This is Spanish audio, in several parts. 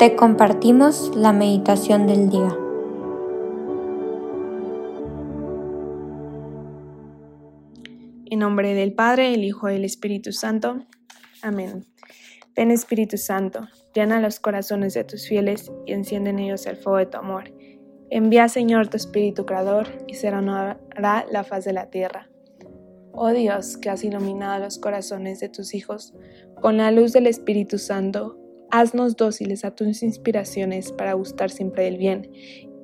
te compartimos la meditación del día. En nombre del Padre, el Hijo y el Espíritu Santo. Amén. Ven Espíritu Santo, llena los corazones de tus fieles y enciende en ellos el fuego de tu amor. Envía Señor tu Espíritu Creador y se renovará la faz de la tierra. Oh Dios, que has iluminado los corazones de tus hijos con la luz del Espíritu Santo, Haznos dóciles a tus inspiraciones para gustar siempre del bien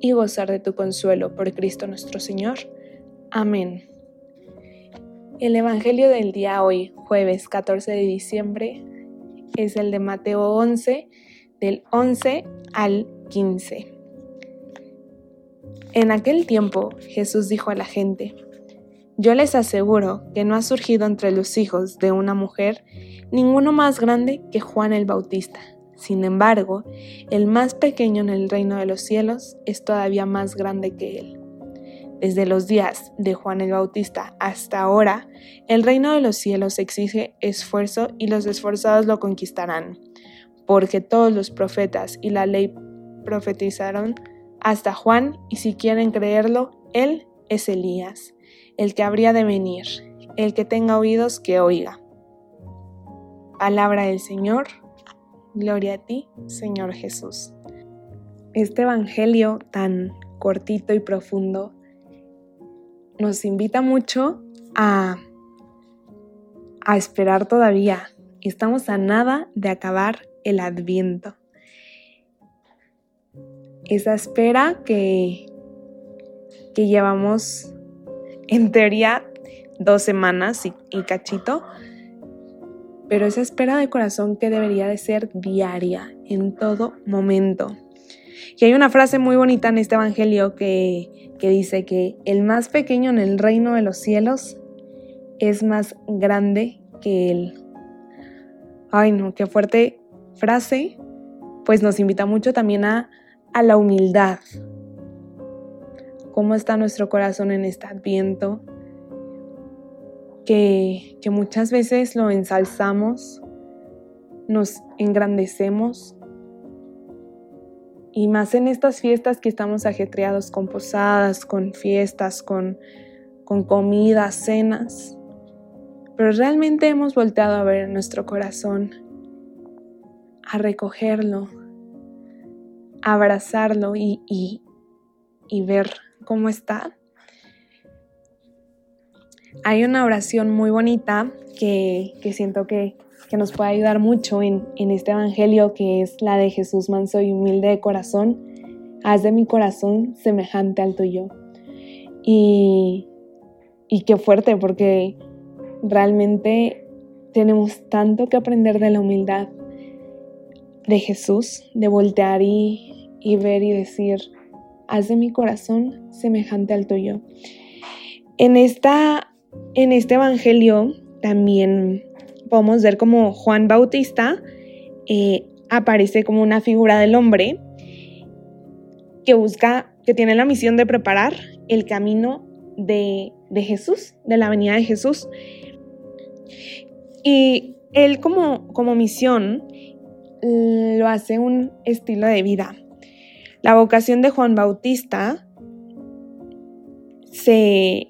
y gozar de tu consuelo por Cristo nuestro Señor. Amén. El Evangelio del día hoy, jueves 14 de diciembre, es el de Mateo 11, del 11 al 15. En aquel tiempo Jesús dijo a la gente, Yo les aseguro que no ha surgido entre los hijos de una mujer ninguno más grande que Juan el Bautista sin embargo, el más pequeño en el reino de los cielos es todavía más grande que él. Desde los días de Juan el Bautista hasta ahora, el reino de los cielos exige esfuerzo y los esforzados lo conquistarán, porque todos los profetas y la ley profetizaron hasta Juan, y si quieren creerlo, él es Elías, el que habría de venir, el que tenga oídos que oiga. Palabra del Señor Gloria a ti, Señor Jesús. Este Evangelio tan cortito y profundo nos invita mucho a, a esperar todavía. Estamos a nada de acabar el adviento. Esa espera que, que llevamos en teoría dos semanas y, y cachito, pero esa espera de corazón que debería de ser diaria, en todo momento. Y hay una frase muy bonita en este Evangelio que, que dice que el más pequeño en el reino de los cielos es más grande que él. Ay, no, qué fuerte frase, pues nos invita mucho también a, a la humildad. ¿Cómo está nuestro corazón en este adviento? Que, muchas veces lo ensalzamos, nos engrandecemos y más en estas fiestas que estamos ajetreados con posadas, con fiestas, con, con comidas, cenas. Pero realmente hemos volteado a ver nuestro corazón, a recogerlo, a abrazarlo y, y, y ver cómo está. Hay una oración muy bonita que, siento que, nos puede ayudar mucho en, este Evangelio, que es la de Jesús manso y humilde de corazón. Haz de mi corazón semejante al tuyo. Y, y qué fuerte, porque realmente tenemos tanto que aprender de la humildad de Jesús, de voltear y, y ver y decir, haz de mi corazón semejante al tuyo. En esta en este Evangelio también podemos ver como Juan Bautista eh, aparece como una figura del hombre que busca, que tiene la misión de preparar el camino de, de Jesús, de la venida de Jesús. Y él como, como misión lo hace un estilo de vida. La vocación de Juan Bautista se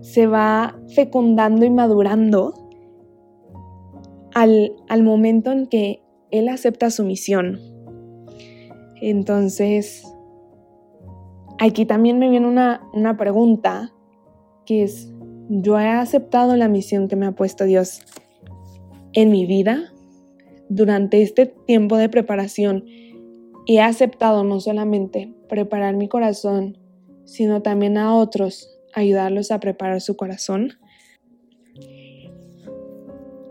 se va fecundando y madurando al, momento en que él acepta su misión. Entonces, aquí también me viene una, una pregunta que es, ¿yo he aceptado la misión que me ha puesto Dios en mi vida? Durante este tiempo de preparación, he aceptado no solamente preparar mi corazón, sino también a otros ayudarlos a preparar su corazón.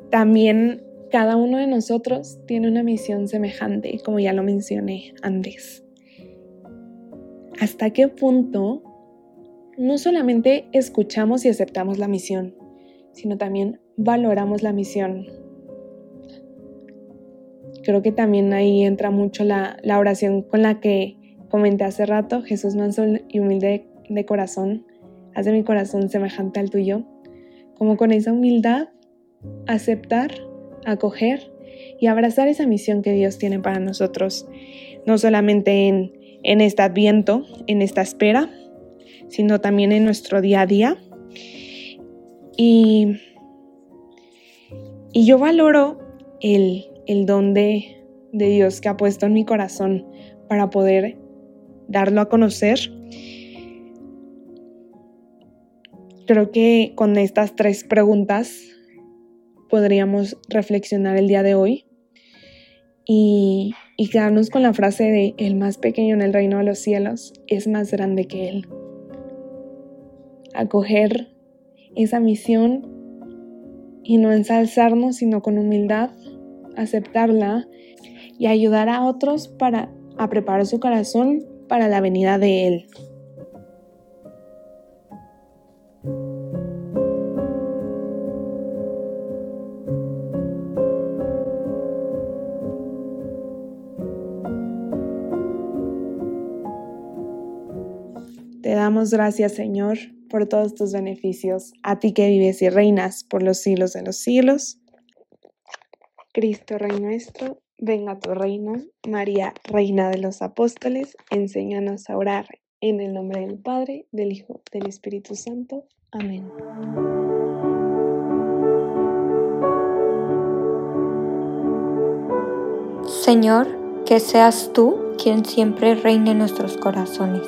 También cada uno de nosotros tiene una misión semejante, como ya lo mencioné antes. ¿Hasta qué punto no solamente escuchamos y aceptamos la misión, sino también valoramos la misión? Creo que también ahí entra mucho la, oración con la que comenté hace rato, Jesús manso y humilde de corazón, haz de mi corazón semejante al tuyo, como con esa humildad, aceptar, acoger y abrazar esa misión que Dios tiene para nosotros, no solamente en, en este adviento, en esta espera, sino también en nuestro día a día. Y, y yo valoro el, el don de, de Dios que ha puesto en mi corazón para poder darlo a conocer. Creo que con estas tres preguntas podríamos reflexionar el día de hoy y, quedarnos con la frase de el más pequeño en el reino de los cielos es más grande que él. Acoger esa misión y no ensalzarnos, sino con humildad, aceptarla y ayudar a otros para a preparar su corazón para la venida de Él. Damos gracias, Señor, por todos tus beneficios, a ti que vives y reinas por los siglos de los siglos. Cristo, Rey nuestro, venga tu reino. María, Reina de los Apóstoles, enséñanos a orar. En el nombre del Padre, del Hijo, del Espíritu Santo. Amén. Señor, que seas tú quien siempre reine en nuestros corazones.